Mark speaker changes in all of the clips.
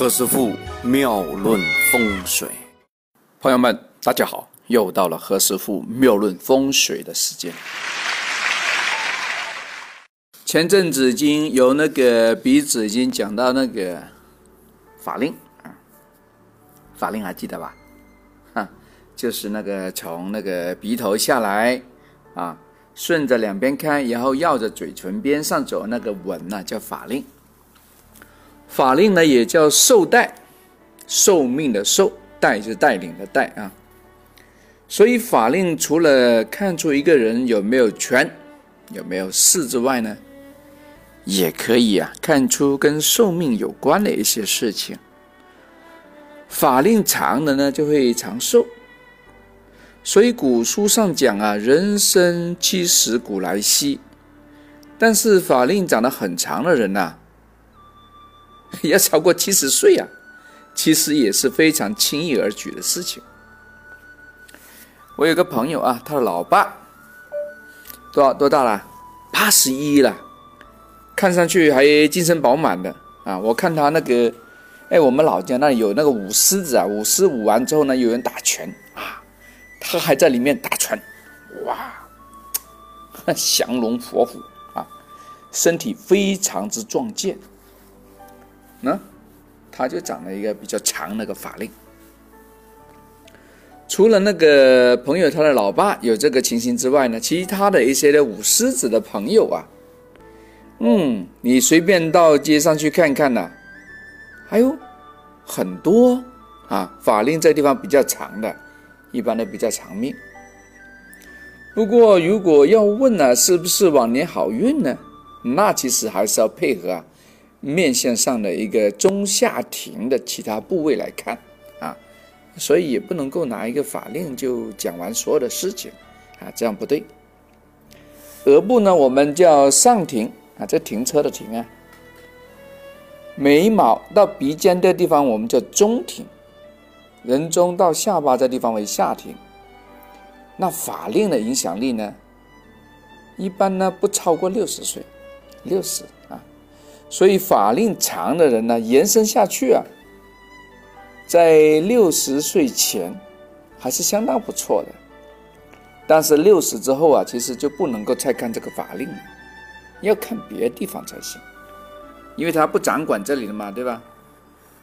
Speaker 1: 何师傅妙论风水，
Speaker 2: 朋友们，大家好，又到了何师傅妙论风水的时间。前阵子已经有那个鼻子已经讲到那个法令啊，法令还记得吧？哈，就是那个从那个鼻头下来啊，顺着两边开，然后绕着嘴唇边上走，那个纹呢叫法令。法令呢也叫寿带，寿命的寿，带是带领的带啊。所以法令除了看出一个人有没有权、有没有势之外呢，也可以啊看出跟寿命有关的一些事情。法令长的呢就会长寿。所以古书上讲啊，人生七十古来稀，但是法令长得很长的人呐。要超过七十岁啊，其实也是非常轻易而举的事情。我有个朋友啊，他的老爸多多大了？八十一了，看上去还精神饱满的啊。我看他那个，哎，我们老家那里有那个舞狮子啊，舞狮舞完之后呢，有人打拳啊，他还在里面打拳，哇，降龙伏虎啊，身体非常之壮健。那他就长了一个比较长那个法令。除了那个朋友他的老爸有这个情形之外呢，其他的一些的舞狮子的朋友啊，嗯，你随便到街上去看看呐，还有很多啊，法令这地方比较长的，一般都比较长命。不过如果要问呢，是不是往年好运呢？那其实还是要配合啊。面相上的一个中下庭的其他部位来看啊，所以也不能够拿一个法令就讲完所有的事情啊，这样不对。额部呢，我们叫上庭啊，这停车的停啊。眉毛到鼻尖的地方，我们叫中庭；人中到下巴这地方为下庭。那法令的影响力呢，一般呢不超过六十岁，六十。所以法令长的人呢，延伸下去啊，在六十岁前还是相当不错的。但是六十之后啊，其实就不能够再看这个法令了，要看别的地方才行，因为他不掌管这里了嘛，对吧？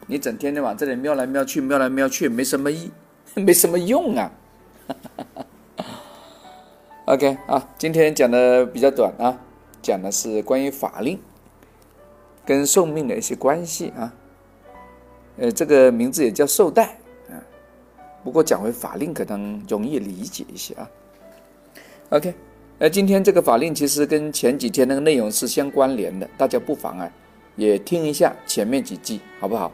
Speaker 2: 你整天的往这里瞄来瞄去，瞄来瞄去，没什么意，没什么用啊。OK 啊，今天讲的比较短啊，讲的是关于法令。跟寿命的一些关系啊，呃，这个名字也叫寿带啊，不过讲回法令可能容易理解一些啊。OK，那今天这个法令其实跟前几天那个内容是相关联的，大家不妨啊也听一下前面几季好不好？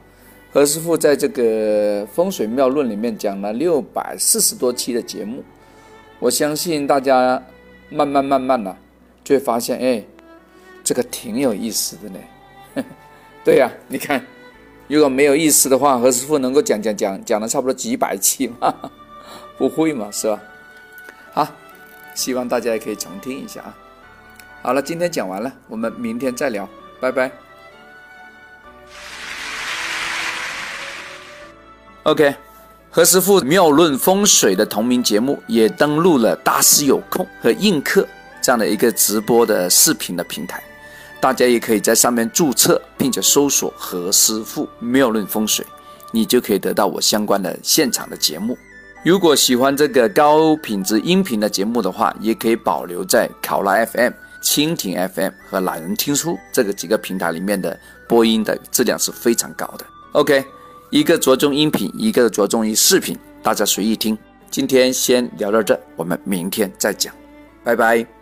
Speaker 2: 何师傅在这个风水妙论里面讲了六百四十多期的节目，我相信大家慢慢慢慢的就会发现，哎，这个挺有意思的呢。对呀，你看，如果没有意思的话，何师傅能够讲讲讲讲了差不多几百期吗？不会嘛，是吧？好，希望大家也可以重听一下啊。好了，今天讲完了，我们明天再聊，拜拜。OK，何师傅妙论风水的同名节目也登录了大师有空和映客这样的一个直播的视频的平台。大家也可以在上面注册，并且搜索“何师傅妙论风水”，你就可以得到我相关的现场的节目。如果喜欢这个高品质音频的节目的话，也可以保留在考拉 FM、蜻蜓 FM 和懒人听书这个几个平台里面的播音的质量是非常高的。OK，一个着重音频，一个着重于视频，大家随意听。今天先聊到这，我们明天再讲，拜拜。